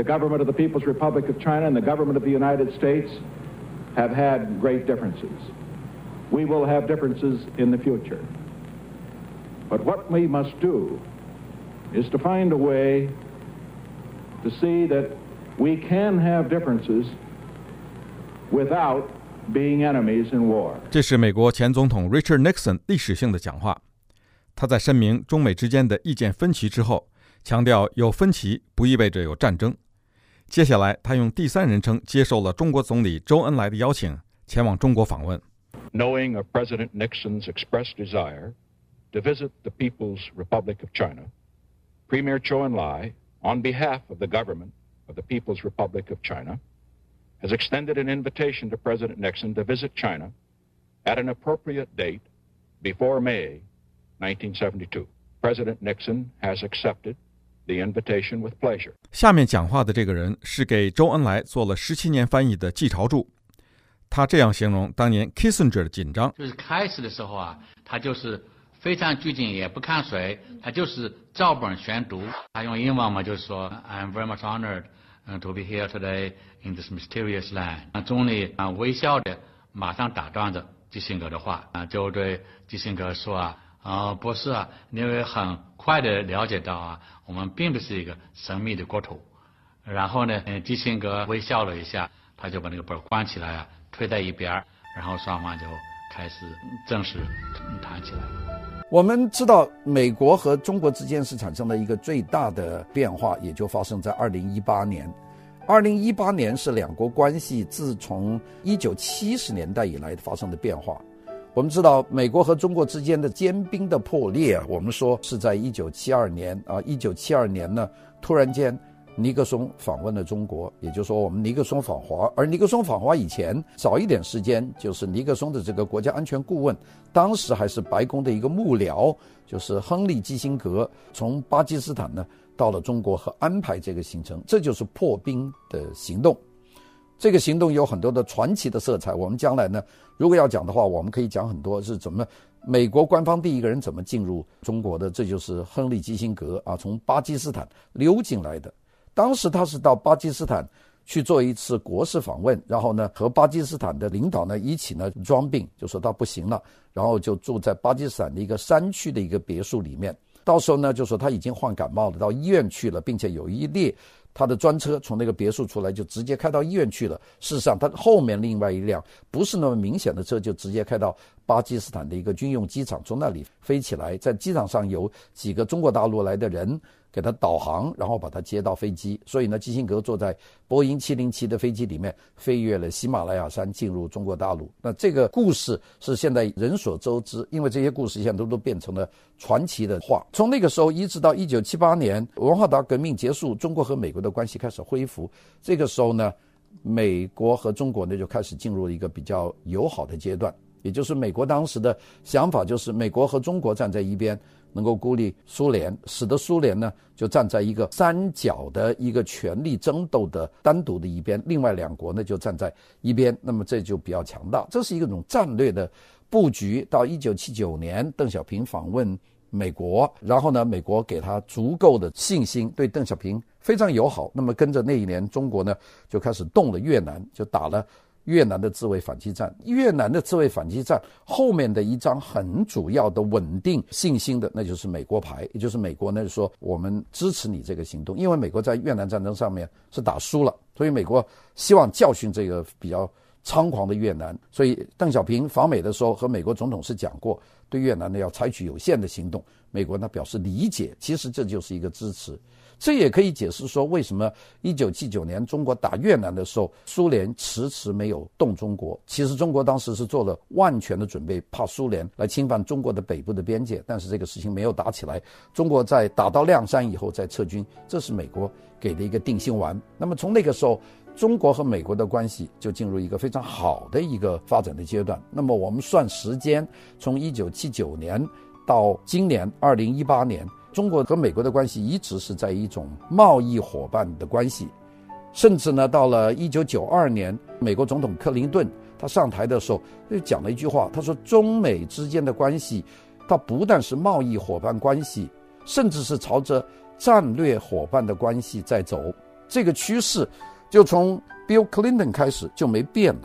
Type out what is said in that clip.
the government of the People's Republic of China and the government of the United States have had great differences. We will have differences in the future. But what we must do is to find a way to see that we can have differences without being enemies in war. 这是美国前总统 Richard Nixon 历史性的讲话。他在声明中美之间的意见分歧之后，强调有分歧不意味着有战争。 接下来，他用第三人称接受了中国总理周恩来的邀请，前往中国访问。Knowing of President Nixon's expressed desire to visit the People's Republic of China, Premier Zhou Enlai, on behalf of the government of the People's Republic of China, has extended an invitation to President Nixon to visit China at an appropriate date before May 1972. President Nixon has accepted the invitation with pleasure. 下面讲话的这个人是给周恩来做了十七年翻译的季朝柱，他这样形容当年 Kissinger 的紧张，就是开始的时候啊，他就是非常拘谨，也不看谁，他就是照本宣读。他用英文嘛，就是说 I'm very much honored to be here today in this mysterious land。总理啊微笑的马上打断着基辛格的话啊，就对基辛格说啊。啊，不是啊，你会很快的了解到啊，我们并不是一个神秘的国土。然后呢，基辛格微笑了一下，他就把那个本关起来啊，推在一边儿，然后双方就开始正式谈起来。我们知道，美国和中国之间是产生了一个最大的变化，也就发生在二零一八年。二零一八年是两国关系自从一九七十年代以来发生的变化。我们知道，美国和中国之间的坚冰的破裂啊，我们说是在一九七二年啊，一九七二年呢，突然间尼克松访问了中国，也就是说，我们尼克松访华。而尼克松访华以前，早一点时间，就是尼克松的这个国家安全顾问，当时还是白宫的一个幕僚，就是亨利基辛格，从巴基斯坦呢到了中国和安排这个行程，这就是破冰的行动。这个行动有很多的传奇的色彩。我们将来呢，如果要讲的话，我们可以讲很多是怎么美国官方第一个人怎么进入中国的，这就是亨利基辛格啊，从巴基斯坦溜进来的。当时他是到巴基斯坦去做一次国事访问，然后呢和巴基斯坦的领导呢一起呢装病，就说他不行了，然后就住在巴基斯坦的一个山区的一个别墅里面。到时候呢就说他已经患感冒了，到医院去了，并且有一列。他的专车从那个别墅出来，就直接开到医院去了。事实上，他后面另外一辆不是那么明显的车，就直接开到巴基斯坦的一个军用机场，从那里飞起来，在机场上有几个中国大陆来的人。给他导航，然后把他接到飞机。所以呢，基辛格坐在波音七零七的飞机里面，飞越了喜马拉雅山，进入中国大陆。那这个故事是现在人所周知，因为这些故事现在都都变成了传奇的话。从那个时候一直到一九七八年文化大革命结束，中国和美国的关系开始恢复。这个时候呢，美国和中国呢就开始进入了一个比较友好的阶段，也就是美国当时的想法就是美国和中国站在一边。能够孤立苏联，使得苏联呢就站在一个三角的一个权力争斗的单独的一边，另外两国呢就站在一边，那么这就比较强大。这是一种战略的布局。到一九七九年，邓小平访问美国，然后呢，美国给他足够的信心，对邓小平非常友好。那么跟着那一年，中国呢就开始动了越南，就打了。越南的自卫反击战，越南的自卫反击战后面的一张很主要的稳定信心的，那就是美国牌，也就是美国呢说我们支持你这个行动，因为美国在越南战争上面是打输了，所以美国希望教训这个比较猖狂的越南，所以邓小平访美的时候和美国总统是讲过，对越南呢要采取有限的行动，美国呢表示理解，其实这就是一个支持。这也可以解释说，为什么一九七九年中国打越南的时候，苏联迟迟没有动中国。其实中国当时是做了万全的准备，怕苏联来侵犯中国的北部的边界，但是这个事情没有打起来。中国在打到谅山以后再撤军，这是美国给的一个定心丸。那么从那个时候，中国和美国的关系就进入一个非常好的一个发展的阶段。那么我们算时间，从一九七九年到今年二零一八年。中国和美国的关系一直是在一种贸易伙伴的关系，甚至呢，到了一九九二年，美国总统克林顿他上台的时候，就讲了一句话，他说：“中美之间的关系，它不但是贸易伙伴关系，甚至是朝着战略伙伴的关系在走。”这个趋势就从 Bill Clinton 开始就没变了。